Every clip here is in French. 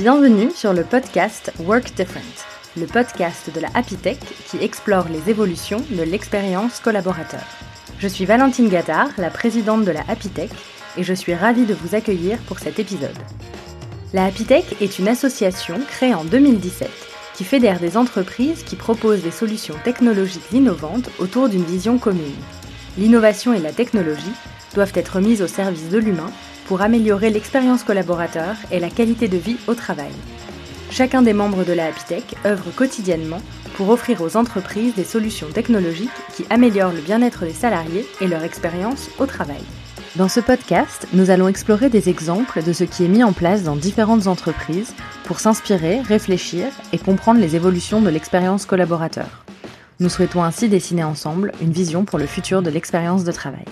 Bienvenue sur le podcast Work Different, le podcast de la Happy qui explore les évolutions de l'expérience collaborateur. Je suis Valentine Gattard, la présidente de la Happy et je suis ravie de vous accueillir pour cet épisode. La Happy est une association créée en 2017 qui fédère des entreprises qui proposent des solutions technologiques innovantes autour d'une vision commune. L'innovation et la technologie doivent être mises au service de l'humain pour améliorer l'expérience collaborateur et la qualité de vie au travail. Chacun des membres de la Happy œuvre quotidiennement pour offrir aux entreprises des solutions technologiques qui améliorent le bien-être des salariés et leur expérience au travail. Dans ce podcast, nous allons explorer des exemples de ce qui est mis en place dans différentes entreprises pour s'inspirer, réfléchir et comprendre les évolutions de l'expérience collaborateur. Nous souhaitons ainsi dessiner ensemble une vision pour le futur de l'expérience de travail.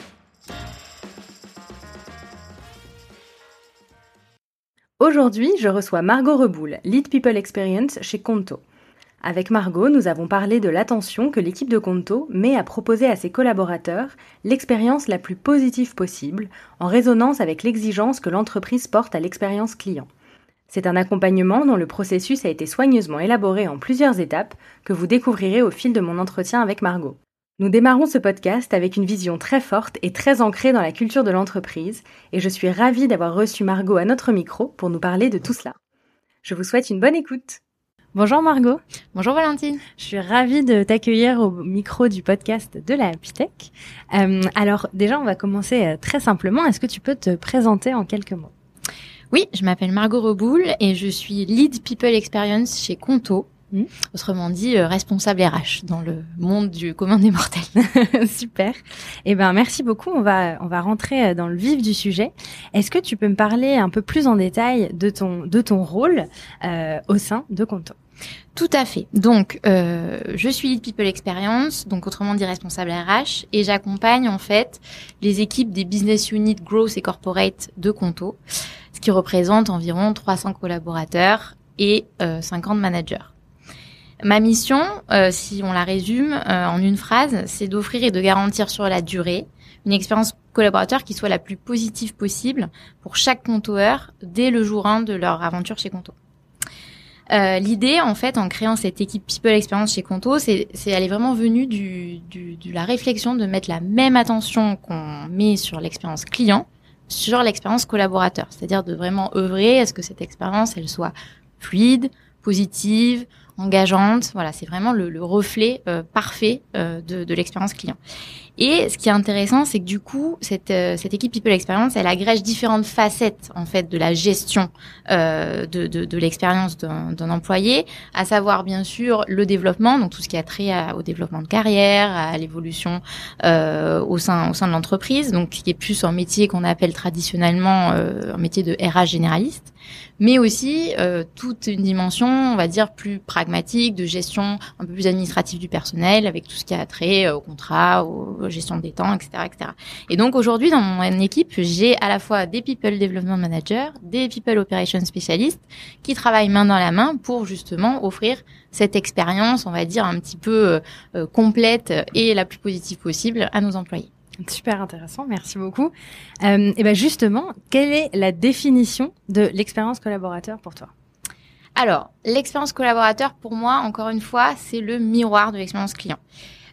Aujourd'hui, je reçois Margot Reboul, Lead People Experience chez Conto. Avec Margot, nous avons parlé de l'attention que l'équipe de Conto met à proposer à ses collaborateurs l'expérience la plus positive possible, en résonance avec l'exigence que l'entreprise porte à l'expérience client. C'est un accompagnement dont le processus a été soigneusement élaboré en plusieurs étapes que vous découvrirez au fil de mon entretien avec Margot. Nous démarrons ce podcast avec une vision très forte et très ancrée dans la culture de l'entreprise, et je suis ravie d'avoir reçu Margot à notre micro pour nous parler de tout cela. Je vous souhaite une bonne écoute. Bonjour Margot. Bonjour Valentine. Je suis ravie de t'accueillir au micro du podcast de la Pitech. Euh, alors déjà, on va commencer euh, très simplement. Est-ce que tu peux te présenter en quelques mots? Oui, je m'appelle Margot Reboul et je suis Lead People Experience chez Conto, Hmm. Autrement dit, euh, responsable RH dans le monde du commun des mortels. Super. Eh ben, merci beaucoup. On va, on va rentrer euh, dans le vif du sujet. Est-ce que tu peux me parler un peu plus en détail de ton, de ton rôle euh, au sein de Conto? Tout à fait. Donc, euh, je suis Lead People Experience, donc autrement dit responsable RH, et j'accompagne en fait les équipes des business units growth et corporate de Conto, ce qui représente environ 300 collaborateurs et euh, 50 managers. Ma mission, euh, si on la résume euh, en une phrase, c'est d'offrir et de garantir sur la durée une expérience collaborateur qui soit la plus positive possible pour chaque contour dès le jour 1 de leur aventure chez Conto. Euh, L'idée, en fait, en créant cette équipe People Experience chez Conto, c'est elle est vraiment venue du, du, de la réflexion de mettre la même attention qu'on met sur l'expérience client sur l'expérience collaborateur, c'est-à-dire de vraiment œuvrer à ce que cette expérience, elle soit fluide, positive, engageante. Voilà, c'est vraiment le, le reflet euh, parfait euh, de, de l'expérience client. Et ce qui est intéressant, c'est que du coup, cette, euh, cette équipe People Experience, elle agrège différentes facettes en fait de la gestion euh, de, de, de l'expérience d'un employé, à savoir bien sûr le développement, donc tout ce qui a trait au développement de carrière, à l'évolution euh, au sein au sein de l'entreprise, donc qui est plus un métier qu'on appelle traditionnellement euh, un métier de RH généraliste, mais aussi euh, toute une dimension, on va dire plus pragmatique, de gestion un peu plus administrative du personnel, avec tout ce qui a trait au contrat, au gestion des temps, etc., etc. Et donc aujourd'hui, dans mon équipe, j'ai à la fois des People Development Managers, des People Operations Specialists qui travaillent main dans la main pour justement offrir cette expérience, on va dire, un petit peu euh, complète et la plus positive possible à nos employés. Super intéressant, merci beaucoup. Euh, et ben justement, quelle est la définition de l'expérience collaborateur pour toi? Alors, l'expérience collaborateur, pour moi, encore une fois, c'est le miroir de l'expérience client.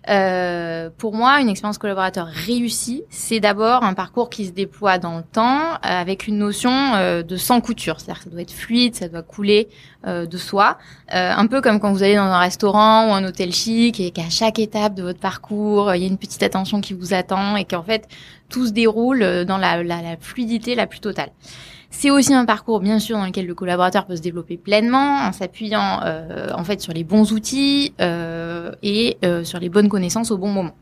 Euh, pour moi, une expérience collaborateur réussie, c'est d'abord un parcours qui se déploie dans le temps euh, avec une notion euh, de sans couture. C'est-à-dire que ça doit être fluide, ça doit couler euh, de soi. Euh, un peu comme quand vous allez dans un restaurant ou un hôtel chic et qu'à chaque étape de votre parcours, il y a une petite attention qui vous attend et qu'en fait, tout se déroule dans la, la, la fluidité la plus totale. C'est aussi un parcours, bien sûr, dans lequel le collaborateur peut se développer pleinement en s'appuyant euh, en fait sur les bons outils euh, et euh, sur les bonnes connaissances au bon moment.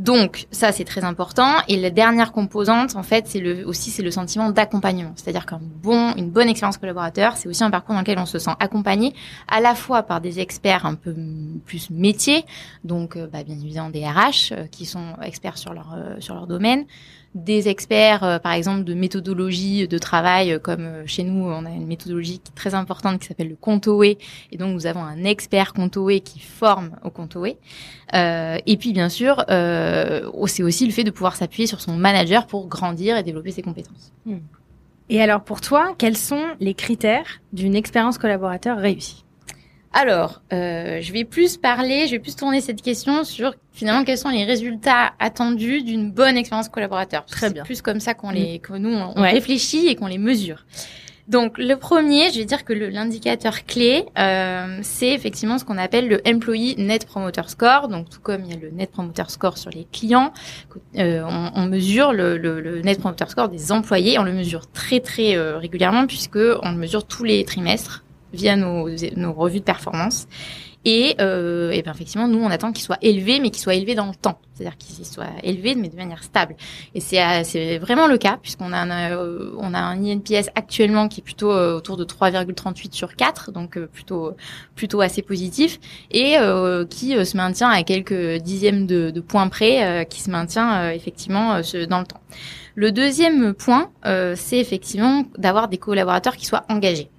Donc ça c'est très important et la dernière composante en fait c'est le aussi c'est le sentiment d'accompagnement c'est-à-dire qu'un bon une bonne expérience collaborateur c'est aussi un parcours dans lequel on se sent accompagné à la fois par des experts un peu plus métiers donc euh, bah, bien évidemment des RH euh, qui sont experts sur leur euh, sur leur domaine des experts, euh, par exemple, de méthodologie de travail, euh, comme euh, chez nous, on a une méthodologie très importante qui s'appelle le Contoé, et donc nous avons un expert Contoé qui forme au Contoé. et puis, bien sûr, c'est aussi le fait de pouvoir s'appuyer sur son manager pour grandir et développer ses compétences. Hmm. Et alors pour toi, quels sont les critères d'une expérience collaborateur réussie? Alors, euh, je vais plus parler, je vais plus tourner cette question sur finalement quels sont les résultats attendus d'une bonne expérience collaborateur. Très bien. C'est plus comme ça qu'on les, que nous on, réfléchit et qu'on les mesure. Donc le premier, je vais dire que l'indicateur clé, euh, c'est effectivement ce qu'on appelle le Employee Net Promoter Score. Donc tout comme il y a le Net Promoter Score sur les clients, euh, on, on, mesure le, le, le, Net Promoter Score des employés. On le mesure très très euh, régulièrement puisque on le mesure tous les trimestres via nos, revues de performance. Et, euh, et ben effectivement, nous, on attend qu'il soit élevé, mais qu'il soit élevé dans le temps. C'est-à-dire qu'il soit élevé, mais de manière stable. Et c'est euh, c'est vraiment le cas, puisqu'on a un, euh, INPS actuellement qui est plutôt euh, autour de 3,38 sur 4, donc plutôt plutôt assez positif, et qui se maintient à quelques dixièmes de, de points près, qui se maintient effectivement dans le temps. Le deuxième point, c'est effectivement d'avoir des collaborateurs qui soient engagés.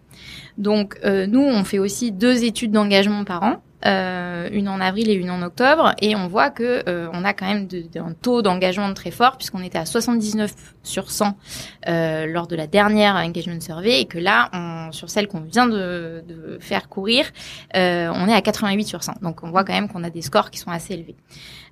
Donc euh, nous, on fait aussi deux études d'engagement par an. Euh, une en avril et une en octobre, et on voit que euh, on a quand même de, un taux d'engagement très fort puisqu'on était à 79 sur 100 euh, lors de la dernière engagement survey et que là, on, sur celle qu'on vient de, de, faire courir, euh, on est à 88 sur 100. Donc on voit quand même qu'on a des scores qui sont assez élevés.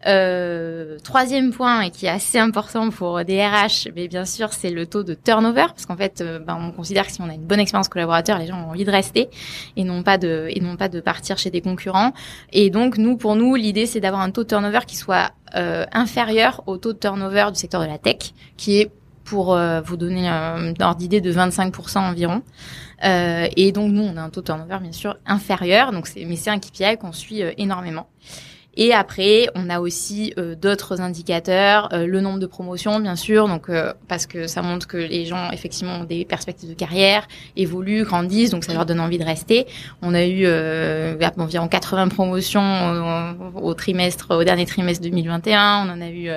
Euh, troisième point et qui est assez important pour des RH, mais bien sûr, c'est le taux de turnover, parce qu'en fait, euh, ben, on considère que si on a une bonne expérience collaborateur, les gens ont envie de rester et non pas de et non pas de partir chez des concurrents. Et donc, nous, pour nous, l'idée, c'est d'avoir un taux de turnover qui soit euh, inférieur au taux de turnover du secteur de la tech, qui est pour euh, vous donner un ordre d'idée de 25% environ. Euh, et donc nous, on a un taux de turnover bien sûr inférieur, donc c'est mais c'est un KPI qu'on suit énormément. Et après, on a aussi euh, d'autres indicateurs, euh, le nombre de promotions, bien sûr, donc euh, parce que ça montre que les gens effectivement ont des perspectives de carrière, évoluent, grandissent, donc ça leur donne envie de rester. On a eu environ 80 promotions au, trimestre, au dernier trimestre 2021. On en a eu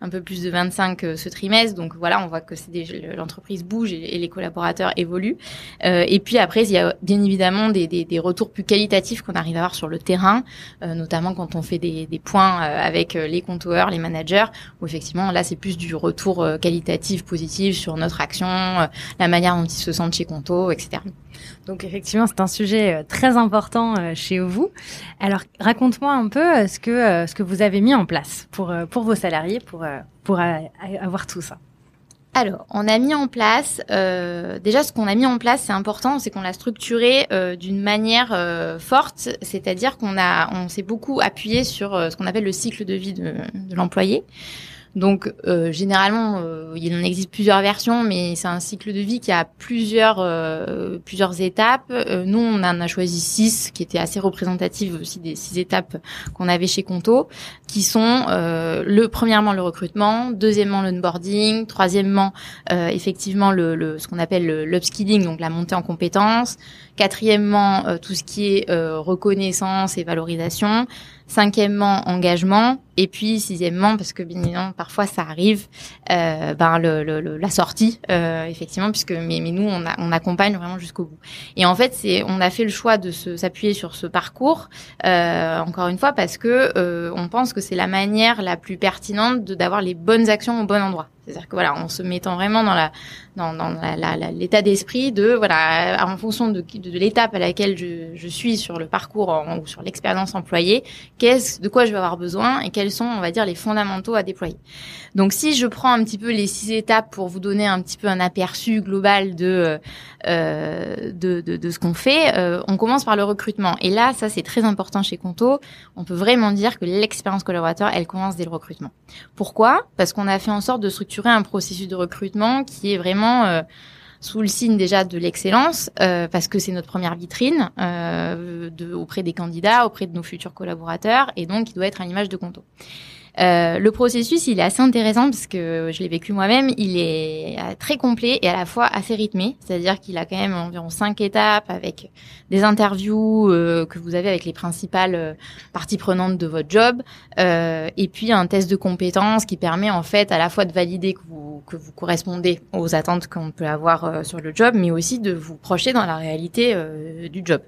un peu plus de 25 ce trimestre. Donc voilà, on voit que l'entreprise bouge et, les collaborateurs évoluent. et puis après, il y a bien évidemment des, des, des retours plus qualitatifs qu'on arrive à avoir sur le terrain, notamment quand on fait des des, points euh, avec euh, les compteurs, les managers, où effectivement là c'est plus du retour euh, qualitatif positif sur notre action, la manière dont ils se sentent chez Conto, etc. Donc effectivement, c'est un sujet très important chez vous. Alors raconte-moi un peu ce que ce que vous avez mis en place pour pour vos salariés pour pour avoir tout ça. Alors, on a mis en place, euh, déjà ce qu'on a mis en place, c'est important, c'est qu'on l'a structuré euh, d'une manière euh, forte, c'est-à-dire qu'on a, on s'est beaucoup appuyé sur ce qu'on appelle le cycle de vie de, de l'employé. Donc euh, généralement, euh, il en existe plusieurs versions, mais c'est un cycle de vie qui a plusieurs euh, plusieurs étapes. nous, on en a choisi six, qui étaient assez représentatives aussi des six étapes qu'on avait chez Conto, qui sont le premièrement le recrutement, deuxièmement l'onboarding, troisièmement effectivement le, le, ce qu'on appelle l'upskilling, donc la montée en compétences, quatrièmement tout ce qui est reconnaissance et valorisation. Cinquièmement, engagement. Et puis sixièmement, parce que bien évidemment parfois ça arrive, euh, ben la sortie, euh, effectivement, puisque mais, mais nous on, a, on accompagne vraiment jusqu'au bout. Et en fait, on a fait le choix de s'appuyer sur ce parcours, euh, encore une fois, parce que euh, on pense que c'est la manière la plus pertinente d'avoir les bonnes actions au bon endroit. C'est-à-dire que voilà, en se mettant vraiment dans l'état d'esprit de voilà, en fonction de, l'étape à laquelle je, suis sur le parcours ou sur l'expérience employée, qu'est-ce de quoi je vais avoir besoin et quels sont on va dire les fondamentaux à déployer. Donc si je prends un petit peu les six étapes pour vous donner un petit peu un aperçu global de euh, ce qu'on fait, euh, on commence par le recrutement. Et là, ça c'est très important chez Conto. On peut vraiment dire que l'expérience collaborateur, elle commence dès le recrutement. Pourquoi? Parce qu'on a fait en sorte de structurer un processus de recrutement qui est vraiment euh, sous le signe déjà de l'excellence, euh, parce que c'est notre première vitrine euh, auprès des candidats, auprès de nos futurs collaborateurs, et donc il doit être à l'image de Conto. Euh, le processus, il est assez intéressant parce que je l'ai vécu moi-même. Il est euh, très complet et à la fois assez rythmé. C'est-à-dire qu'il a quand même environ cinq étapes avec des interviews euh, que vous avez avec les principales parties prenantes de votre job, et puis un test de compétences qui permet en fait à la fois de valider que vous que vous correspondez aux attentes qu'on peut avoir sur le job, mais aussi de vous projeter dans la réalité du job.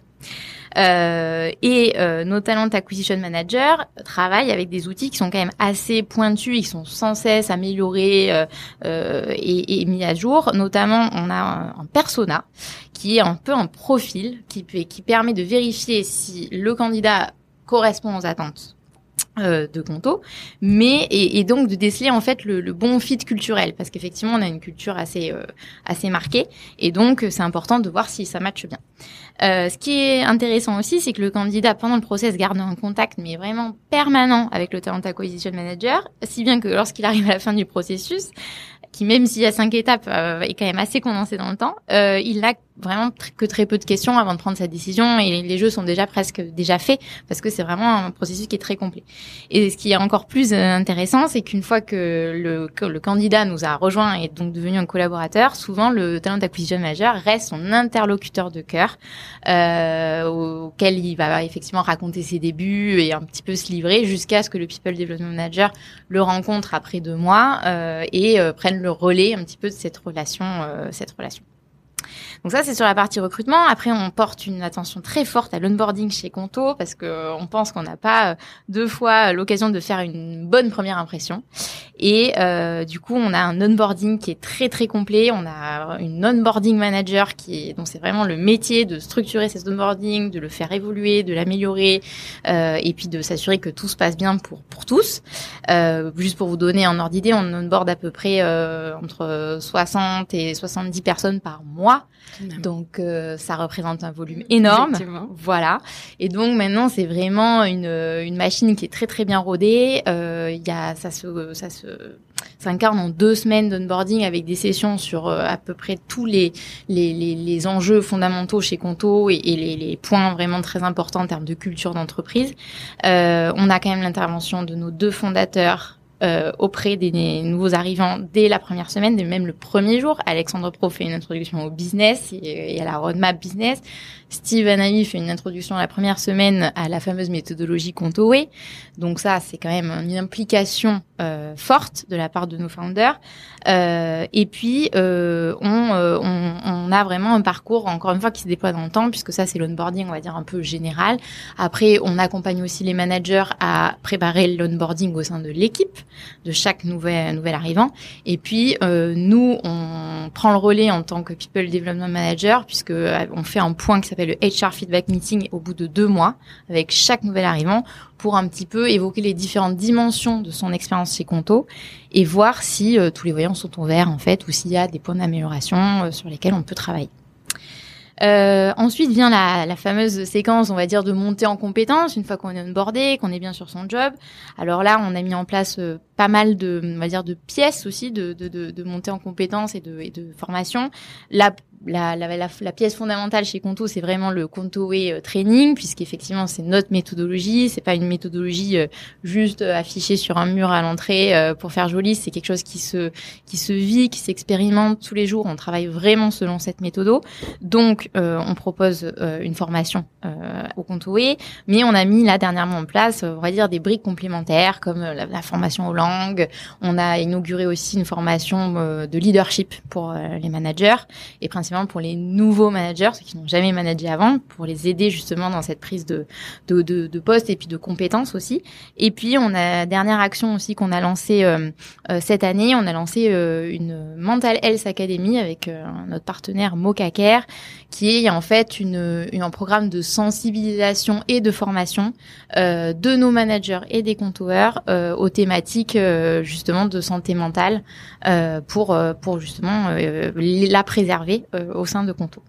Euh, et euh, nos talent acquisition managers travaillent avec des outils qui sont quand même assez pointus, ils sont sans cesse améliorés euh, et, mis à jour. Notamment, on a un, persona qui est un peu un profil qui, qui permet de vérifier si le candidat correspond aux attentes euh, de Conto, mais et, donc de déceler en fait le, le bon fit culturel parce qu'effectivement on a une culture assez euh, assez marquée et donc c'est important de voir si ça matche bien. Euh, ce qui est intéressant aussi, c'est que le candidat pendant le process garde un contact mais vraiment permanent avec le talent acquisition manager, si bien que lorsqu'il arrive à la fin du processus, qui même s'il y a cinq étapes euh, est quand même assez condensé dans le temps, euh, il n'a vraiment que très peu de questions avant de prendre sa décision et les jeux sont déjà presque déjà faits parce que c'est vraiment un processus qui est très complet. Et ce qui est encore plus euh, intéressant, c'est qu'une fois que le, que le candidat nous a rejoint et donc devenu un collaborateur, souvent le talent d'acquisition manager reste son interlocuteur de cœur euh, auquel il va effectivement raconter ses débuts et un petit peu se livrer jusqu'à ce que le people development manager le rencontre après deux mois euh, et euh, prenne le relais un petit peu de cette relation, euh, cette relation. Donc ça, c'est sur la partie recrutement. Après, on porte une attention très forte à l'onboarding chez Conto parce que euh, on pense qu'on n'a pas euh, deux fois l'occasion de faire une bonne première impression. Et euh, du coup, on a un onboarding qui est très très complet. On a une onboarding manager qui est donc c'est vraiment le métier de structurer cet onboarding, de le faire évoluer, de l'améliorer, euh, et puis de s'assurer que tout se passe bien pour pour tous. Euh, juste pour vous donner un ordre d'idée, on onboard à peu près euh, entre 60 et 70 personnes par mois. Donc euh, ça représente un volume énorme. Voilà. Et donc maintenant c'est vraiment une, une machine qui est très très bien rodée. Euh, il y a ça se ça se s'incarne en deux semaines d'onboarding avec des sessions sur euh, à peu près tous les les, les, les, enjeux fondamentaux chez Conto et, et les, les, points vraiment très importants en termes de culture d'entreprise. Euh, on a quand même l'intervention de nos deux fondateurs euh, auprès des nouveaux arrivants dès la première semaine, dès même le premier jour. Alexandre Pro fait une introduction au business et, à la roadmap business. Steve Anaï fait une introduction la première semaine à la fameuse méthodologie Contoé. Donc ça, c'est quand même une implication euh, forte de la part de nos founders. Euh, et puis, euh, on, euh, on, on, a vraiment un parcours, encore une fois, qui se déploie dans le temps, puisque ça, c'est l'onboarding, on va dire, un peu général. Après, on accompagne aussi les managers à préparer l'onboarding au sein de l'équipe de chaque nouvel, arrivant. Et puis, euh, nous, on prend le relais en tant que People Development Manager, puisque euh, on fait un point qui s'appelle le HR Feedback Meeting au bout de deux mois avec chaque nouvel arrivant pour un petit peu évoquer les différentes dimensions de son expérience chez Conto et voir si euh, tous les voyants sont au vert en fait ou s'il y a des points d'amélioration sur lesquels on peut travailler. Euh, ensuite vient la, fameuse séquence, on va dire, de montée en compétence, une fois qu'on est onboardé, qu'on est bien sur son job. Alors là, on a mis en place euh, pas mal de, on va dire, de pièces aussi de, de, de, montée en compétence et de, et formation. La, la, la, pièce fondamentale chez Conto, c'est vraiment le Conto Way euh, Training, puisqu'effectivement, c'est notre méthodologie. C'est pas une méthodologie euh, juste euh, affichée sur un mur à l'entrée pour faire joli. C'est quelque chose qui se, qui se vit, qui s'expérimente tous les jours. On travaille vraiment selon cette méthode. Donc, on propose une formation au Conto Way, mais on a mis là dernièrement en place, on va dire, des briques complémentaires comme la, la formation aux langues. On a inauguré aussi une formation de leadership pour les managers et principalement pour les nouveaux managers, ceux qui n'ont jamais managé avant, pour les aider justement dans cette prise de, de, de, de poste et puis de compétences aussi. Et puis on a dernière action aussi qu'on a lancée euh, euh, cette année, on a lancé euh, une Mental Health Academy avec notre partenaire Mocaker, qui est en fait une, une, un programme de sensibilisation et de formation de nos managers et des compteurs aux thématiques justement de santé mentale pour pour justement la préserver euh, au sein de Conto.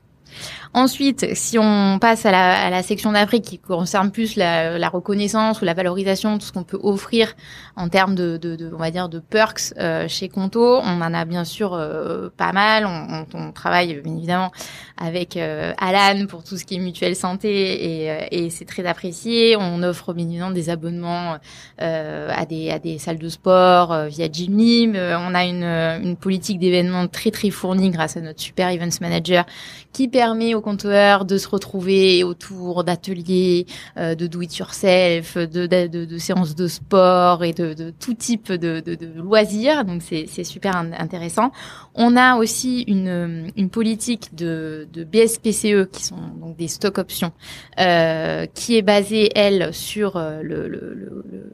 Ensuite, si on passe à la, à la section d'après qui concerne plus la, la, reconnaissance ou la valorisation, tout ce qu'on peut offrir en termes de, de, de, on va dire, de perks euh, chez Conto, on en a bien sûr euh, pas mal. On, on, on, travaille bien évidemment avec euh, Alan pour tout ce qui est mutuelle santé et, euh, et c'est très apprécié. On offre bien évidemment des abonnements à des à des salles de sport via Jimmy. on a une, une politique d'événements très très fournie grâce à notre super events manager qui permet de se retrouver autour d'ateliers, euh, de do-it-yourself, de, de, de, séances de sport et de, tout type de, loisirs. Donc c'est super intéressant. On a aussi une, une politique de, BSPCE qui sont donc des stock options, euh, qui est basée elle sur euh, le, le, le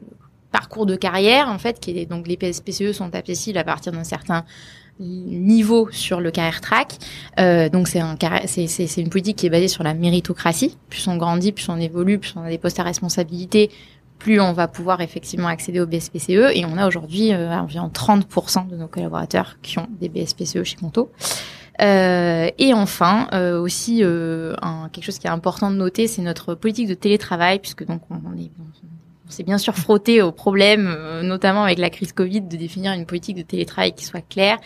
parcours de carrière en fait qui est donc les BSPCE sont accessibles à partir d'un certain niveau sur le carrière track. Euh, donc c'est un c'est une politique qui est basée sur la méritocratie. Plus on grandit, plus on évolue, plus on a des postes à responsabilité, plus on va pouvoir effectivement accéder au BSPCE. Et on a aujourd'hui euh, environ 30% de nos collaborateurs qui ont des BSPCE chez Conto. Euh, et enfin, euh, aussi euh, un, quelque chose qui est important de noter, c'est notre politique de télétravail, puisque donc on, on est on s'est bien sûr frotté au problème, euh, notamment avec la crise Covid, de définir une politique de télétravail qui soit claire.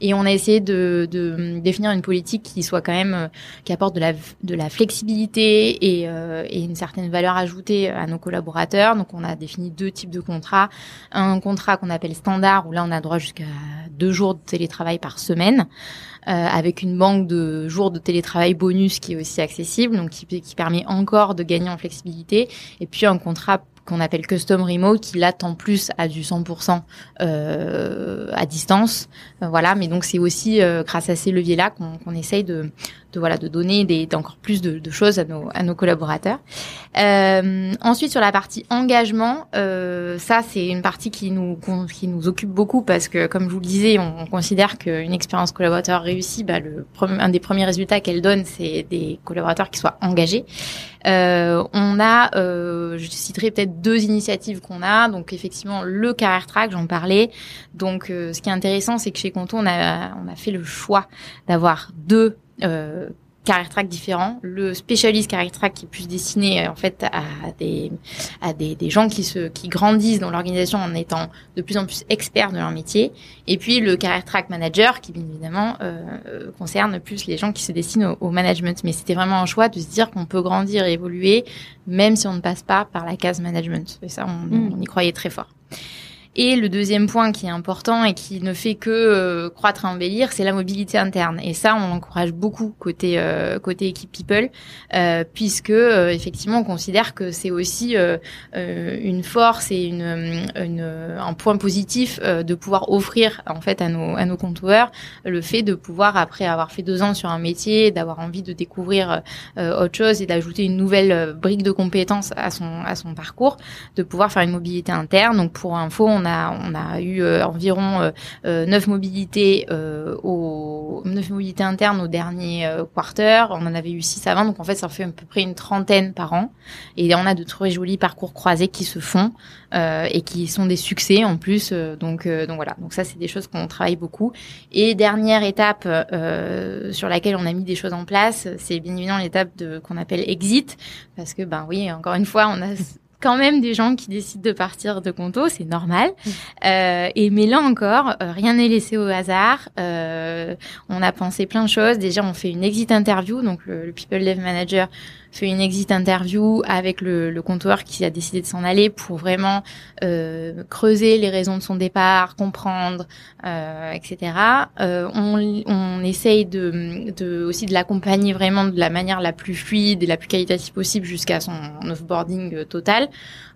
Et on a essayé de, de définir une politique qui soit quand même, euh, qui apporte de la, flexibilité et, euh, une certaine valeur ajoutée à nos collaborateurs. Donc on a défini deux types de contrats. Un contrat qu'on appelle standard, où là on a droit jusqu'à deux jours de télétravail par semaine. Euh, avec une banque de jours de télétravail bonus qui est aussi accessible, donc qui permet encore de gagner en flexibilité. Et puis un contrat qu'on appelle custom remote qui là tend plus à du 100% euh, à distance. Euh, voilà mais donc c'est aussi euh, grâce à ces leviers là qu'on essaye de de voilà de donner des encore plus de, de, choses à nos à nos collaborateurs. Euh, ensuite sur la partie engagement, euh, ça c'est une partie qui nous qui nous occupe beaucoup parce que comme je vous le disais, on, considère qu'une expérience collaborateur réussie, bah, le un des premiers résultats qu'elle donne, c'est des collaborateurs qui soient engagés. Euh, on a, euh, je citerai peut-être deux initiatives qu'on a. Donc effectivement le carrière track, j'en parlais. Donc euh, ce qui est intéressant, c'est que chez Conto, on a on a fait le choix d'avoir deux euh, carrière track différents. Le spécialiste carrière track qui est plus destiné euh, en fait à des à des, des gens qui se qui grandissent dans l'organisation en étant de plus en plus experts de leur métier. Et puis le carrière track manager qui bien évidemment euh, concerne plus les gens qui se destinent au, management. Mais c'était vraiment un choix de se dire qu'on peut grandir et évoluer même si on ne passe pas par la case management. Et ça, on, mm. on y croyait très fort. Et le deuxième point qui est important et qui ne fait que euh, croître et embellir, c'est la mobilité interne. Et ça, on encourage beaucoup côté euh, côté équipe people, euh, puisque effectivement, on considère que c'est aussi une force et une, une, un point positif de pouvoir offrir en fait à nos à nos compteurs le fait de pouvoir après avoir fait deux ans sur un métier, d'avoir envie de découvrir autre chose et d'ajouter une nouvelle brique de compétences à son à son parcours, de pouvoir faire une mobilité interne. Donc pour info, on a on a eu euh, environ euh, euh, neuf mobilités internes au dernier quarter. On en avait eu six avant, donc en fait ça fait à peu près une trentaine par an. Et on a de très jolis parcours croisés qui se font et qui sont des succès en plus. donc donc voilà. Donc ça c'est des choses qu'on travaille beaucoup. Et dernière étape sur laquelle on a mis des choses en place, c'est bien évidemment l'étape qu'on appelle exit parce que ben oui encore une fois on a quand même des gens qui décident de partir de Conto, c'est normal. Mm. Euh, et mais là encore, euh, rien n'est laissé au hasard. Euh, on a pensé plein de choses. Déjà, on fait une exit interview, donc le, le People Dev Manager fait une exit interview avec le, le comptoir qui a décidé de s'en aller pour vraiment euh, creuser les raisons de son départ, comprendre, euh, etc. Euh, on, on essaye de, de aussi de l'accompagner vraiment de la manière la plus fluide et la plus qualitative possible jusqu'à son offboarding total,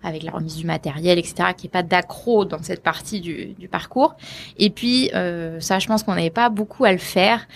avec la remise du matériel, etc. Qui est pas d'accro dans cette partie du, du parcours. Et puis euh, ça, je pense qu'on n'avait pas beaucoup à le faire.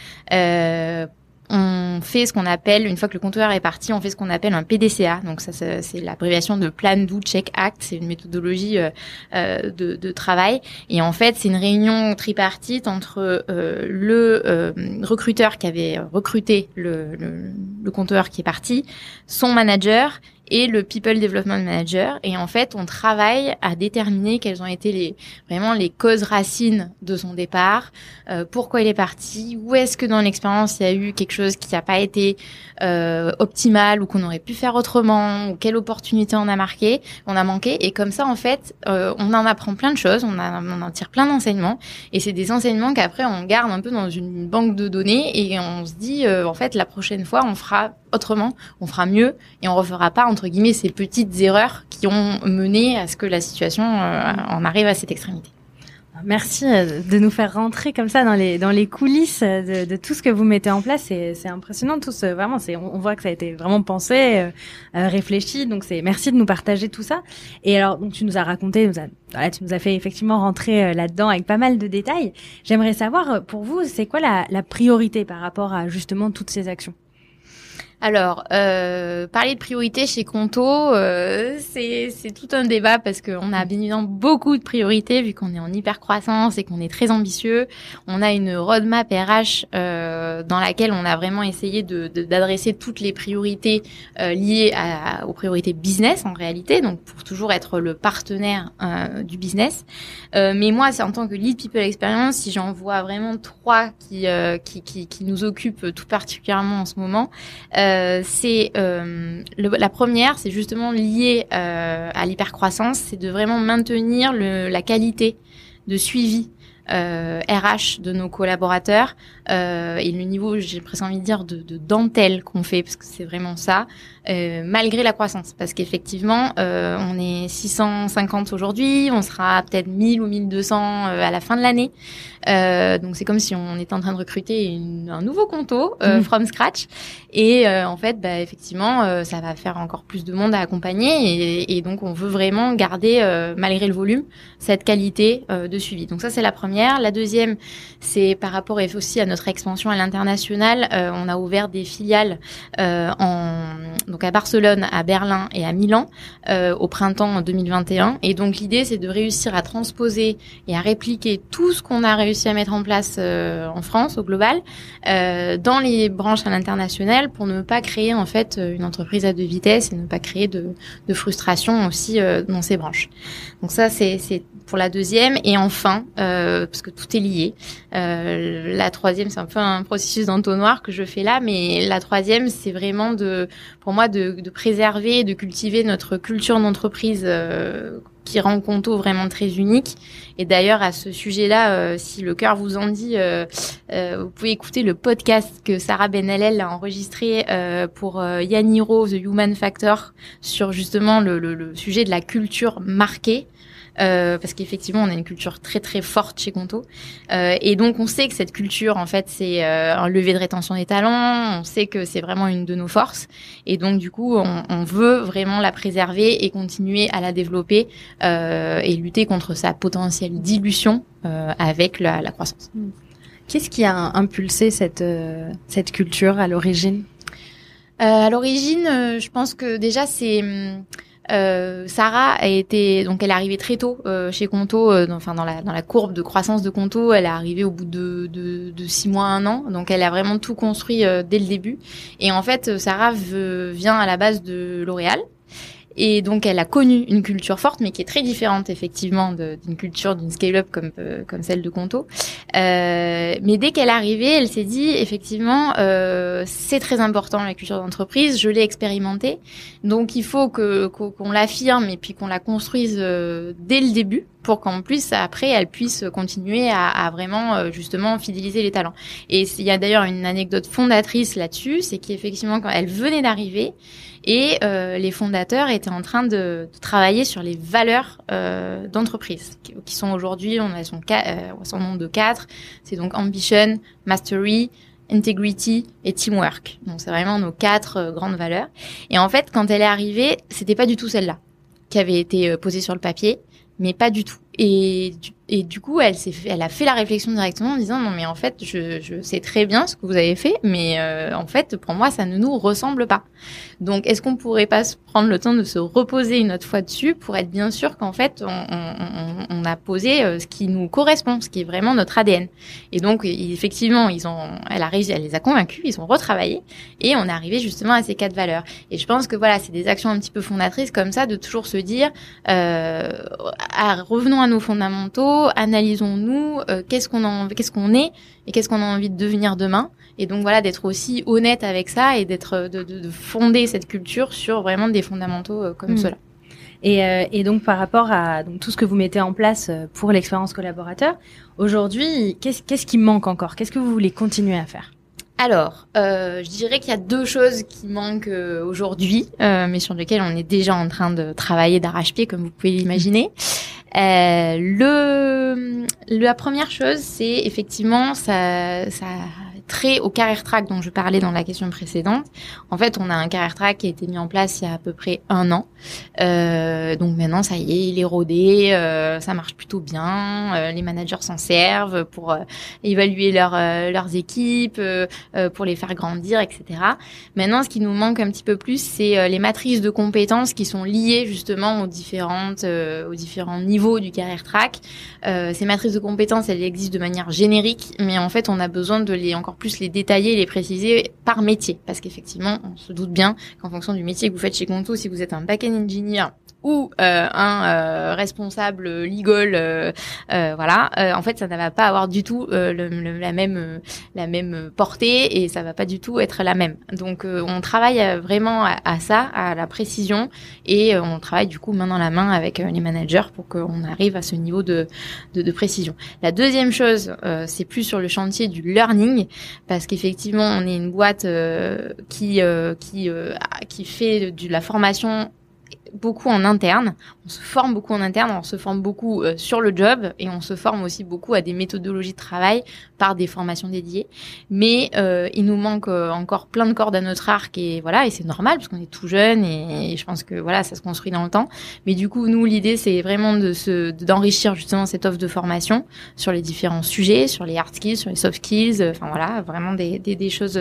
On fait ce qu'on appelle, une fois que le compteur est parti, on fait ce qu'on appelle un PDCA. Donc ça, c'est l'abréviation de Plan, Do, Check, Act. C'est une méthodologie euh, euh, de, de, travail. Et en fait, c'est une réunion tripartite entre euh, le euh, recruteur qui avait recruté le, le, le compteur qui est parti, son manager et le People Development Manager. Et en fait, on travaille à déterminer quelles ont été les vraiment les causes racines de son départ, euh, pourquoi il est parti, où est-ce que dans l'expérience il y a eu quelque chose qui n'a pas été euh, optimal ou qu'on aurait pu faire autrement, ou quelle opportunité on a marqué, on a manqué. Et comme ça, en fait, euh, on en apprend plein de choses, on, a, on en tire plein d'enseignements. Et c'est des enseignements qu'après on garde un peu dans une banque de données et on se dit, euh, en fait, la prochaine fois, on fera autrement, on fera mieux et on refera pas entre guillemets ces petites erreurs qui ont mené à ce que la situation euh, en arrive à cette extrémité. Merci euh, de nous faire rentrer comme ça dans les dans les coulisses de, de tout ce que vous mettez en place. C'est impressionnant tout ce vraiment. C'est on, voit que ça a été vraiment pensé, euh, euh, réfléchi. Donc c'est merci de nous partager tout ça. Et alors donc tu nous as raconté, nous voilà, tu nous as fait effectivement rentrer là-dedans avec pas mal de détails. J'aimerais savoir pour vous c'est quoi la, la priorité par rapport à justement toutes ces actions? Alors, euh, parler de priorité chez Conto, euh, c'est tout un débat parce qu'on a bien évidemment beaucoup de priorités vu qu'on est en hyper croissance et qu'on est très ambitieux. On a une roadmap RH euh, dans laquelle on a vraiment essayé d'adresser de, toutes les priorités euh, liées à, aux priorités business en réalité, donc pour toujours être le partenaire euh, du business. Euh, mais moi, c'est en tant que lead people experience, si j'en vois vraiment trois qui, qui, qui, qui, nous occupent tout particulièrement en ce moment. C'est euh, la première, c'est justement lié euh, à l'hypercroissance, c'est de vraiment maintenir la qualité de suivi euh, RH de nos collaborateurs euh, et le niveau, j'ai presque envie de dire, de, de dentelle qu'on fait, parce que c'est vraiment ça, euh, malgré la croissance. Parce qu'effectivement, euh, on est 650 aujourd'hui, on sera peut-être 1000 ou 1200 euh, à la fin de l'année. Euh, donc c'est comme si on était en train de recruter une, un nouveau conto euh, mmh. from scratch. Et en fait, bah, effectivement, ça va faire encore plus de monde à accompagner. Et, et donc on veut vraiment garder, malgré le volume, cette qualité de suivi. Donc ça c'est la première. La deuxième, c'est par rapport aussi à notre notre expansion à l'international, euh, on a ouvert des filiales euh, donc à Barcelone, à Berlin et à Milan euh, au printemps 2021. Et donc l'idée, c'est de réussir à transposer et à répliquer tout ce qu'on a réussi à mettre en place en France au global dans les branches à l'international pour ne pas créer en fait une entreprise à deux vitesses et ne pas créer de, de frustration aussi dans ces branches. Donc ça, c'est pour la deuxième. Et enfin, parce que tout est lié, la troisième c'est un peu un processus d'entonnoir que je fais là, mais la troisième, c'est vraiment de, pour moi, de, de préserver, de cultiver notre culture d'entreprise euh, qui rend Conto vraiment très unique. Et d'ailleurs, à ce sujet-là, euh, si le cœur vous en dit, euh, vous pouvez écouter le podcast que Sarah Benalel a enregistré pour Yaniro, The Human Factor, sur justement le, le sujet de la culture marquée. Euh, parce qu'effectivement, on a une culture très très forte chez Conto. Euh, et donc, on sait que cette culture, en fait, c'est euh, un levier de rétention des talents. On sait que c'est vraiment une de nos forces. Et donc, du coup, on, on veut vraiment la préserver et continuer à la développer euh, et lutter contre sa potentielle dilution euh, avec la, la, croissance. Qu'est-ce qui a impulsé cette cette culture à l'origine? À l'origine, je pense que déjà c'est hum, euh, Sarah a été donc elle est arrivée très tôt euh, chez Conto, euh, enfin dans la dans la courbe de croissance de Conto, elle est arrivée au bout de de, six mois un an, donc elle a vraiment tout construit dès le début. Et en fait, Sarah vient à la base de L'Oréal. Et donc, elle a connu une culture forte, mais qui est très différente, effectivement, d'une culture d'une scale-up comme, euh, comme celle de Conto. Euh, mais dès qu'elle est arrivée, elle s'est dit, effectivement, euh, c'est très important la culture d'entreprise, je l'ai expérimentée. Donc, il faut qu'on l'affirme et puis qu'on la construise euh, dès le début pour qu'en plus après elle puisse continuer à, à vraiment euh, justement fidéliser les talents. Et il y a d'ailleurs une anecdote fondatrice là-dessus, c'est qu'effectivement quand elle venait d'arriver, et euh, les fondateurs étaient en train de, de travailler sur les valeurs euh, d'entreprise, qui, sont aujourd'hui, on a son, euh, son nombre de quatre. C'est donc ambition, mastery, integrity et teamwork. Donc c'est vraiment nos quatre euh, grandes valeurs. Et en fait, quand elle est arrivée, c'était pas du tout celle-là qui avait été euh, posée sur le papier, mais pas du tout. Et du coup, elle s'est elle a fait la réflexion directement en disant non mais en fait je, je sais très bien ce que vous avez fait, mais euh, en fait pour moi ça ne nous ressemble pas. Donc est-ce qu'on pourrait pas prendre le temps de se reposer une autre fois dessus pour être bien sûr qu'en fait on, on, on, a posé euh, ce qui nous correspond, ce qui est vraiment notre ADN. Et donc effectivement ils ont, elle a elle les a convaincus, ils ont retravaillé et on est arrivé justement à ces quatre valeurs. Et je pense que voilà c'est des actions un petit peu fondatrices comme ça de toujours se dire euh, revenons à nos fondamentaux analysons-nous, euh, qu'est-ce qu'on qu'est-ce qu'on est et qu'est-ce qu'on a envie de devenir demain. Et donc voilà, d'être aussi honnête avec ça et d'être de, de, fonder cette culture sur vraiment des fondamentaux euh, comme mm. cela. Et, euh, et, donc par rapport à donc, tout ce que vous mettez en place pour l'expérience collaborateur, aujourd'hui, qu'est-ce, qu'est-ce qui manque encore? Qu'est-ce que vous voulez continuer à faire? Alors, euh, je dirais qu'il y a deux choses qui manquent euh, aujourd'hui, euh, mais sur lesquelles on est déjà en train de travailler d'arrache-pied, comme vous pouvez l'imaginer. le, la première chose, c'est effectivement ça, ça très au carrière track dont je parlais dans la question précédente. En fait, on a un carrière track qui a été mis en place il y a à peu près un an. Euh, donc maintenant, ça y est, il est rodé, euh, ça marche plutôt bien. Euh, les managers s'en servent pour euh, évaluer leur, euh, leurs équipes, pour les faire grandir, etc. Maintenant, ce qui nous manque un petit peu plus, c'est les matrices de compétences qui sont liées justement aux différentes, aux différents niveaux du carrière track. ces matrices de compétences, elles existent de manière générique, mais en fait, on a besoin de les encore plus les détailler les préciser par métier. Parce qu'effectivement, on se doute bien qu'en fonction du métier que vous faites chez Conto, si vous êtes un back-end engineer ou euh, un euh, responsable legal, euh, voilà, en fait, ça ne va pas avoir du tout la même la même portée et ça va pas du tout être la même. Donc, on travaille vraiment à, ça, à la précision et on travaille du coup main dans la main avec les managers pour qu'on arrive à ce niveau de, de, de précision. La deuxième chose, c'est plus sur le chantier du learning parce qu'effectivement, on est une boîte qui qui qui fait de la formation beaucoup en interne. On se forme beaucoup en interne, on se forme beaucoup euh, sur le job et on se forme aussi beaucoup à des méthodologies de travail par des formations dédiées. Mais euh, il nous manque euh, encore plein de cordes à notre arc et voilà et c'est normal parce qu'on est tout jeune et, je pense que voilà ça se construit dans le temps. Mais du coup nous l'idée c'est vraiment de se d'enrichir justement cette offre de formation sur les différents sujets, sur les hard skills, sur les soft skills, enfin voilà vraiment des, des, des choses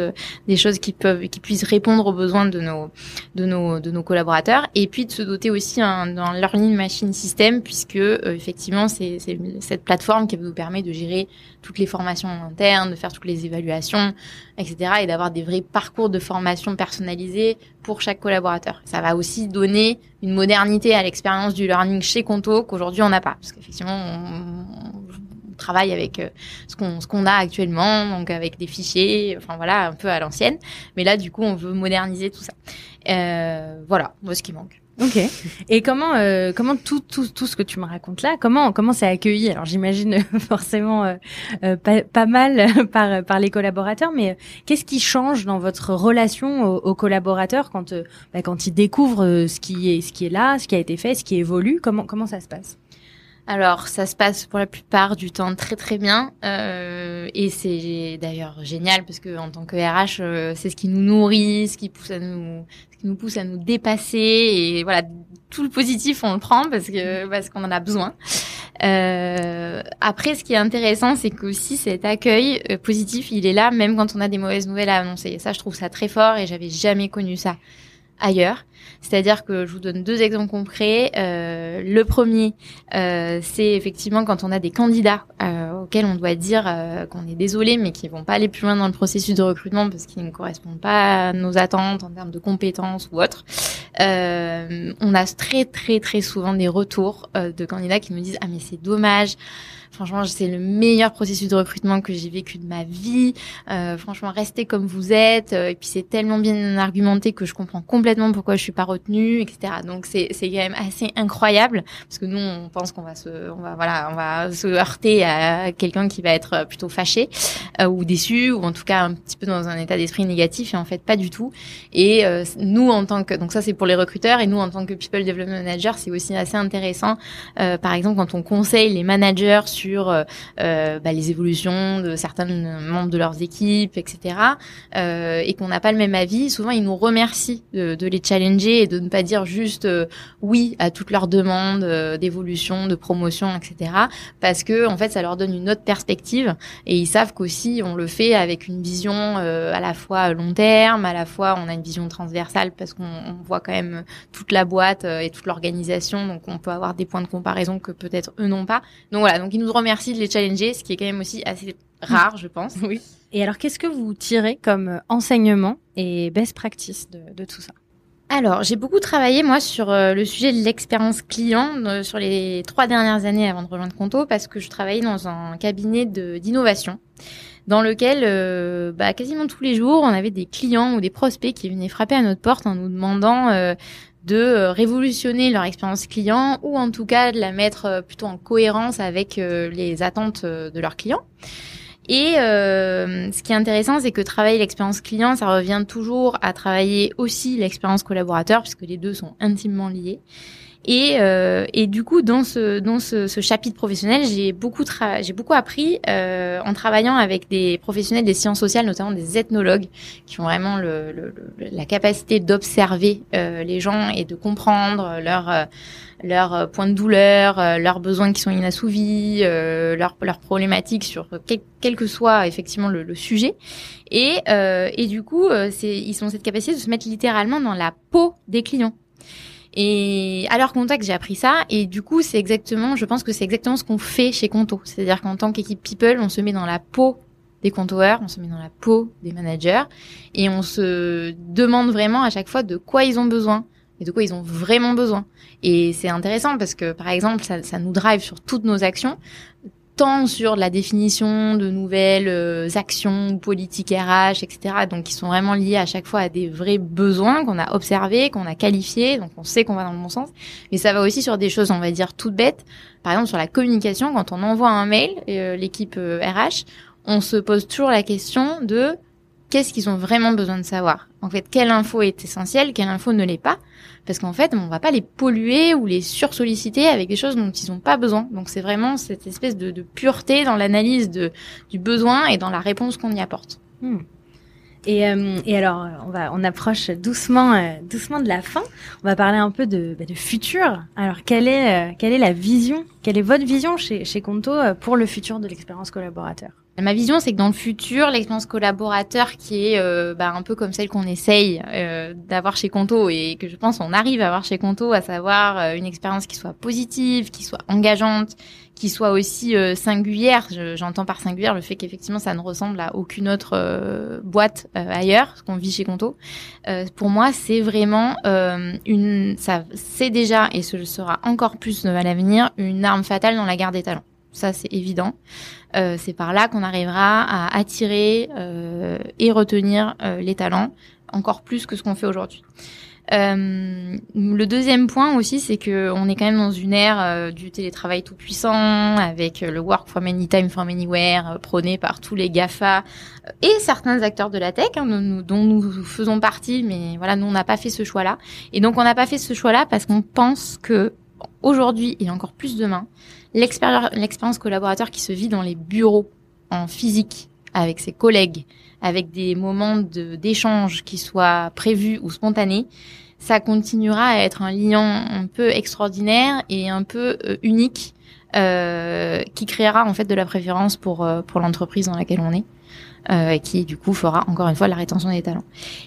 des choses qui peuvent qui puissent répondre aux besoins de nos de nos de nos collaborateurs et puis de se doter aussi un, d'un learning machine system puisque euh, effectivement c'est, cette plateforme qui vous permet de gérer toutes les formations internes, de faire toutes les évaluations, etc. et d'avoir des vrais parcours de formation personnalisés pour chaque collaborateur. Ça va aussi donner une modernité à l'expérience du learning chez Conto qu'aujourd'hui on n'a pas parce qu'effectivement on, travaille avec euh, ce qu'on ce a actuellement, donc avec des fichiers, enfin voilà, un peu à l'ancienne. Mais là, du coup, on veut moderniser tout ça. Euh, voilà, moi ce qui manque. Ok. Et comment euh, comment tout, tout tout ce que tu me racontes là, comment comment c'est accueilli? Alors j'imagine forcément euh, euh, pas, pas, mal par par les collaborateurs, mais qu'est-ce qui change dans votre relation aux, collaborateurs quand bah, quand ils découvrent ce qui est ce qui est là, ce qui a été fait, ce qui évolue? Comment comment ça se passe? Alors, ça se passe pour la plupart du temps très très bien, euh, et c'est d'ailleurs génial parce que en tant que RH, euh, c'est ce qui nous nourrit, ce qui pousse à nous, ce qui nous pousse à nous dépasser, et voilà, tout le positif on le prend parce que parce qu'on en a besoin. Euh, après, ce qui est intéressant, c'est qu'aussi cet accueil euh, positif, il est là même quand on a des mauvaises nouvelles à annoncer. Et ça, je trouve ça très fort, et j'avais jamais connu ça ailleurs. C'est-à-dire que je vous donne deux exemples concrets. Euh, le premier, euh, c'est effectivement quand on a des candidats euh, auxquels on doit dire euh, qu'on est désolé, mais qui vont pas aller plus loin dans le processus de recrutement parce qu'ils ne correspondent pas à nos attentes en termes de compétences ou autres. Euh, on a très très très souvent des retours de candidats qui nous disent ah mais c'est dommage. Franchement, c'est le meilleur processus de recrutement que j'ai vécu de ma vie. Euh, franchement, restez comme vous êtes. Euh, et puis c'est tellement bien argumenté que je comprends complètement pourquoi je suis pas retenue, etc. Donc c'est quand même assez incroyable parce que nous on pense qu'on va se on va voilà on va se heurter à quelqu'un qui va être plutôt fâché euh, ou déçu ou en tout cas un petit peu dans un état d'esprit négatif et en fait pas du tout. Et euh, nous en tant que donc ça c'est pour les recruteurs et nous en tant que people development manager c'est aussi assez intéressant. Euh, par exemple quand on conseille les managers sur euh, euh, bah, les évolutions de certains membres de leurs équipes, etc. Euh, et qu'on n'a pas le même avis, souvent ils nous remercient de, les challenger et de ne pas dire juste oui à toutes leurs demandes d'évolution, de promotion, etc. Parce que en fait ça leur donne une autre perspective et ils savent qu'aussi on le fait avec une vision à la fois long terme, à la fois on a une vision transversale parce qu'on voit quand même toute la boîte et toute l'organisation, donc on peut avoir des points de comparaison que peut-être eux n'ont pas. Donc voilà, donc ils nous remercie de les challenger, ce qui est quand même aussi assez rare, je pense. Oui. Et alors, qu'est-ce que vous tirez comme euh, enseignement et best practice de, tout ça? Alors, j'ai beaucoup travaillé moi sur euh, le sujet de l'expérience client euh, sur les trois dernières années avant de rejoindre Conto parce que je travaillais dans un cabinet d'innovation dans lequel bah, quasiment tous les jours on avait des clients ou des prospects qui venaient frapper à notre porte en nous demandant de euh, révolutionner leur expérience client ou en tout cas de la mettre euh, plutôt en cohérence avec euh, les attentes de leurs clients. Et ce qui est intéressant, c'est que travailler l'expérience client, ça revient toujours à travailler aussi l'expérience collaborateur, puisque les deux sont intimement liés. Et, euh, et du coup, dans ce dans ce, ce chapitre professionnel, j'ai beaucoup j'ai beaucoup appris euh, en travaillant avec des professionnels des sciences sociales, notamment des ethnologues, qui ont vraiment le, le, la capacité d'observer euh, les gens et de comprendre leur leurs points de douleur, leurs besoins qui sont inassouvis, leurs leurs problématiques sur quel, quel, que soit effectivement le, le sujet. Et et du coup, c'est ils ont cette capacité de se mettre littéralement dans la peau des clients. Et à leur contact, j'ai appris ça. Et du coup, c'est exactement, je pense que c'est exactement ce qu'on fait chez Conto. C'est-à-dire qu'en tant qu'équipe people, on se met dans la peau des comptoirs, on se met dans la peau des managers et on se demande vraiment à chaque fois de quoi ils ont besoin et de quoi ils ont vraiment besoin. Et c'est intéressant parce que, par exemple, ça, ça nous drive sur toutes nos actions tant sur la définition de nouvelles euh, actions politiques RH, etc. Donc, qui sont vraiment liées à chaque fois à des vrais besoins qu'on a observés, qu'on a qualifiés, donc on sait qu'on va dans le bon sens. Mais ça va aussi sur des choses, on va dire, toutes bêtes. Par exemple, sur la communication, quand on envoie un mail, euh, l'équipe RH, euh, on se pose toujours la question de qu'est-ce qu'ils ont vraiment besoin de savoir? En fait, quelle info est essentielle, quelle info ne l'est pas? Parce qu'en fait, on va pas les polluer ou les sursolliciter avec des choses dont ils n'ont pas besoin. Donc c'est vraiment cette espèce de, pureté dans l'analyse du besoin et dans la réponse qu'on y apporte. Hmm. Et, euh, et, alors, on va, on approche doucement, euh, doucement de la fin. On va parler un peu de, bah, de futur. Alors, quelle est, euh, quelle est la vision, quelle est votre vision chez, chez Conto pour le futur de l'expérience collaborateur? Ma vision, c'est que dans le futur, l'expérience collaborateur qui est euh, bah, un peu comme celle qu'on essaye euh, d'avoir chez Conto et que je pense on arrive à avoir chez Conto, à savoir euh, une expérience qui soit positive, qui soit engageante, qui soit aussi singulière. J'entends par singulière le fait qu'effectivement ça ne ressemble à aucune autre boîte ailleurs, ce qu'on vit chez Conto. pour moi, c'est vraiment une, ça, c'est déjà et ce sera encore plus à l'avenir une arme fatale dans la guerre des talents ça c'est évident. Euh, c'est par là qu'on arrivera à attirer euh, et retenir euh, les talents encore plus que ce qu'on fait aujourd'hui. le deuxième point aussi, c'est que on est quand même dans une ère du télétravail tout puissant, avec le work from anytime, from anywhere, prôné par tous les Gafa et certains acteurs de la tech, hein, dont nous faisons partie, mais voilà, nous on n'a pas fait ce choix-là. Et donc on n'a pas fait ce choix-là parce qu'on pense que aujourd'hui et encore plus demain, l'expérience collaborateur qui se vit dans les bureaux en physique avec ses collègues, avec des moments d'échange qui soient prévus ou spontanés, ça continuera à être un lien un peu extraordinaire et un peu euh, unique euh, qui créera en fait de la préférence pour euh, pour l'entreprise dans laquelle on est euh, qui du coup fera encore une fois la rétention des talents.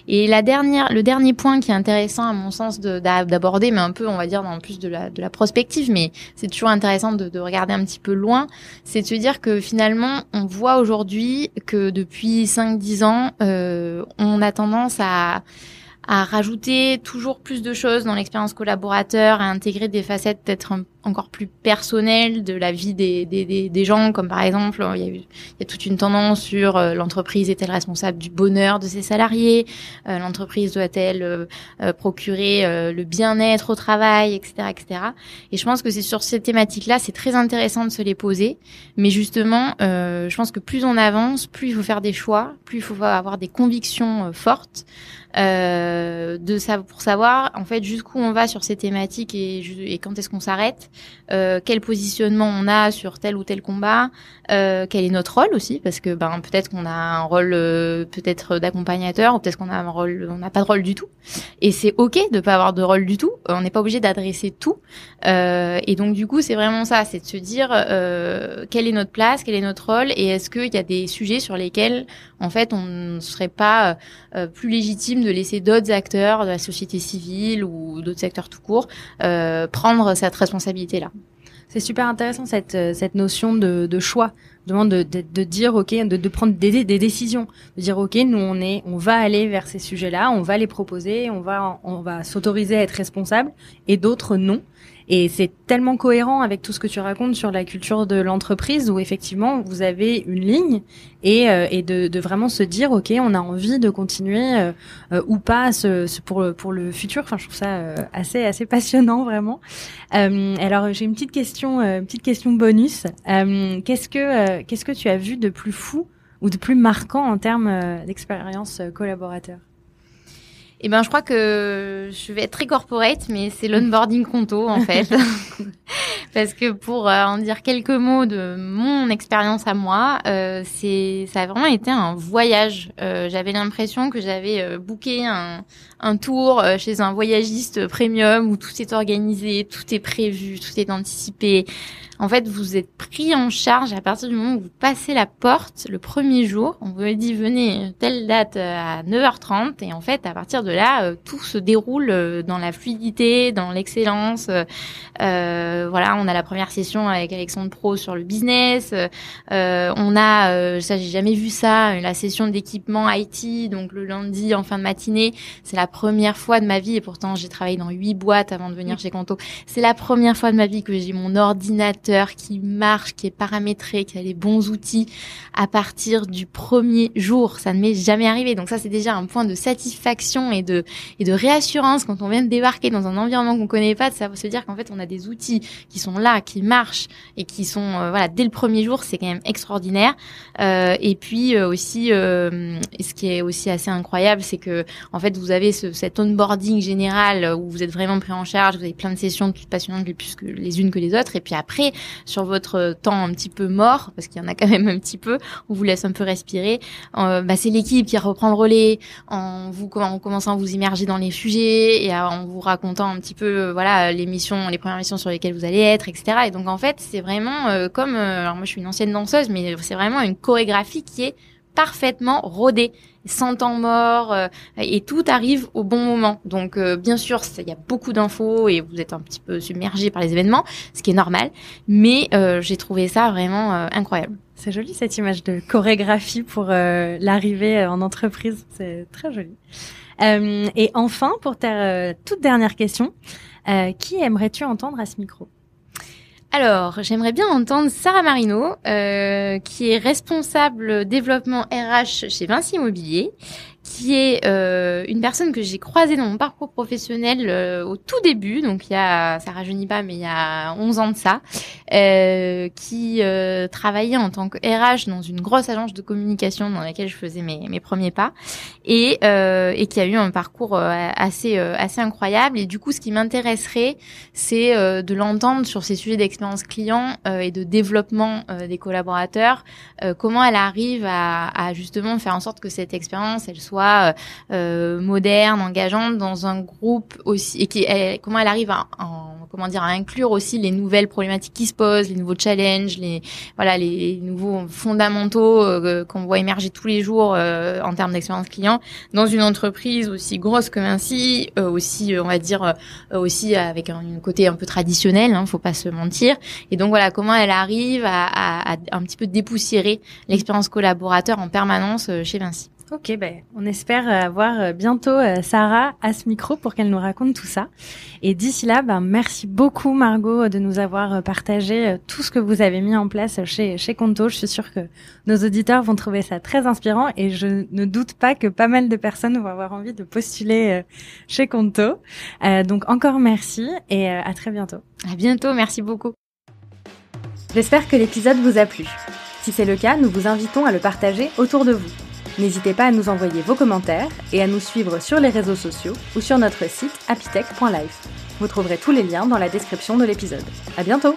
Et la dernière, le dernier point qui est intéressant à mon sens d'aborder, mais un peu on va dire dans plus de la, de la prospective, mais c'est toujours intéressant de, de, regarder un petit peu loin, c'est de se dire que finalement on voit aujourd'hui que depuis 5-10 ans, euh, on a tendance à à rajouter toujours plus de choses dans l'expérience collaborateur, à intégrer des facettes peut-être encore plus personnelles de la vie des, des, des, gens, comme par exemple, il y a, il y a toute une tendance sur euh, l'entreprise est-elle responsable du bonheur de ses salariés, euh, l'entreprise doit-elle euh, procurer le bien-être au travail, etc., etc. Et je pense que c'est sur ces thématiques-là, c'est très intéressant de se les poser, mais justement, je pense que plus on avance, plus il faut faire des choix, plus il faut avoir des convictions fortes euh, de ça pour savoir en fait jusqu'où on va sur ces thématiques et, et quand est-ce qu'on s'arrête, euh, quel positionnement on a sur tel ou tel combat, euh, quel est notre rôle aussi parce que ben peut-être qu'on a un rôle euh, peut-être d'accompagnateur ou peut-être qu'on a un rôle on n'a pas de rôle du tout. Et c'est ok de pas avoir de rôle du tout on n'est pas obligé d'adresser tout. Euh, et donc du coup c'est vraiment ça c'est de se dire euh, quelle est notre place quel est notre rôle et est-ce qu'il y a des sujets sur lesquels en fait on ne serait pas plus légitime de laisser d'autres acteurs de la société civile ou d'autres secteurs tout court prendre cette responsabilité c'est super intéressant cette euh, cette notion de, de choix, de, de, de dire ok, de, de prendre des, des, décisions, de dire ok, nous on est, on va aller vers ces sujets-là, on va les proposer, on va on va s'autoriser à être responsable, et d'autres non. Et c'est tellement cohérent avec tout ce que tu racontes sur la culture de l'entreprise où effectivement vous avez une ligne et, euh, et de, de, vraiment se dire ok on a envie de continuer euh, euh, ou pas ce, ce, pour le pour le futur. Enfin je trouve ça assez assez passionnant vraiment. alors j'ai une petite question une petite question bonus. qu'est-ce que qu'est-ce que tu as vu de plus fou ou de plus marquant en termes d'expérience collaborateur? Eh ben, je crois que je vais être très corporate, mais c'est l'onboarding Conto en fait, parce que pour euh, en dire quelques mots de mon expérience à moi, euh, c'est ça a vraiment été un voyage. Euh, j'avais l'impression que j'avais euh, booké un, un tour euh, chez un voyagiste premium où tout est organisé, tout est prévu, tout est anticipé. En fait, vous êtes pris en charge à partir du moment où vous passez la porte le premier jour. On vous dit venez telle date à 9h30 et en fait, à partir de là, euh, tout se déroule euh, dans la fluidité, dans l'excellence. Euh, voilà, on a la première session avec Alexandre Pro sur le business. Euh, on a, euh, ça j'ai jamais vu ça, la session d'équipement IT, donc le lundi en fin de matinée. C'est la première fois de ma vie et pourtant j'ai travaillé dans huit boîtes avant de venir chez Conto. C'est la première fois de ma vie que j'ai mon ordinateur qui marche, qui est paramétré, qui a les bons outils à partir du premier jour. Ça ne m'est jamais arrivé. Donc ça, c'est déjà un point de satisfaction et de, et de réassurance quand on vient de débarquer dans un environnement qu'on connaît pas, ça veut se dire qu'en fait, on a des outils qui sont là, qui marchent et qui sont, euh, voilà, dès le premier jour, c'est quand même extraordinaire. Euh, et puis euh, aussi, euh, ce qui est aussi assez incroyable, c'est que, en fait, vous avez ce, cet onboarding général où vous êtes vraiment pris en charge, vous avez plein de sessions plus passionnantes les plus que les unes que les autres. Et puis après, sur votre temps un petit peu mort, parce qu'il y en a quand même un petit peu, on vous laisse un peu respirer. Euh, bah, c'est l'équipe qui reprend le relais en vous en commençant à vous immerger dans les sujets et en vous racontant un petit peu euh, voilà les missions, les premières missions sur lesquelles vous allez être, etc. Et donc en fait c'est vraiment euh, comme euh, alors moi je suis une ancienne danseuse, mais c'est vraiment une chorégraphie qui est parfaitement rodée sans temps mort euh, et tout arrive au bon moment. Donc euh, bien sûr, il y a beaucoup d'infos et vous êtes un petit peu submergé par les événements, ce qui est normal, mais euh, j'ai trouvé ça vraiment incroyable. C'est joli cette image de chorégraphie pour l'arrivée en entreprise, c'est très joli. et enfin, pour ta toute dernière question, qui aimerais-tu entendre à ce micro? Alors, j'aimerais bien entendre Sarah Marino, euh, qui est responsable développement RH chez Vinci Immobilier, qui est euh, une personne que j'ai croisée dans mon parcours professionnel euh, au tout début, donc il y a, ça rajeunit pas, mais il y a 11 ans de ça, euh, qui euh, travaillait en tant que RH dans une grosse agence de communication dans laquelle je faisais mes, mes premiers pas, et, euh, et qui a eu un parcours assez assez incroyable. Et du coup, ce qui m'intéresserait, c'est de l'entendre sur ces sujets d'expérience client et de développement des collaborateurs, comment elle arrive à, à justement faire en sorte que cette expérience, elle soit soit euh, moderne, engageante dans un groupe aussi et qui comment elle arrive à, comment dire à inclure aussi les nouvelles problématiques qui se posent, les nouveaux challenges, les voilà les nouveaux fondamentaux euh, qu'on voit émerger tous les jours euh, en termes d'expérience client dans une entreprise aussi grosse que Vinci, aussi on va dire aussi avec un, côté un peu traditionnel, hein, faut pas se mentir. Et donc voilà comment elle arrive à, à, à un petit peu dépoussiérer l'expérience collaborateur en permanence chez Vinci. Ok, ben, on espère avoir euh, bientôt euh, Sarah à ce micro pour qu'elle nous raconte tout ça. Et d'ici là, ben, merci beaucoup Margot de nous avoir euh, partagé tout ce que vous avez mis en place chez, chez Conto. Je suis sûre que nos auditeurs vont trouver ça très inspirant et je ne doute pas que pas mal de personnes vont avoir envie de postuler chez Conto. donc encore merci et à très bientôt. À bientôt, merci beaucoup. J'espère que l'épisode vous a plu. Si c'est le cas, nous vous invitons à le partager autour de vous. N'hésitez pas à nous envoyer vos commentaires et à nous suivre sur les réseaux sociaux ou sur notre site apitech.life. Vous trouverez tous les liens dans la description de l'épisode. À bientôt!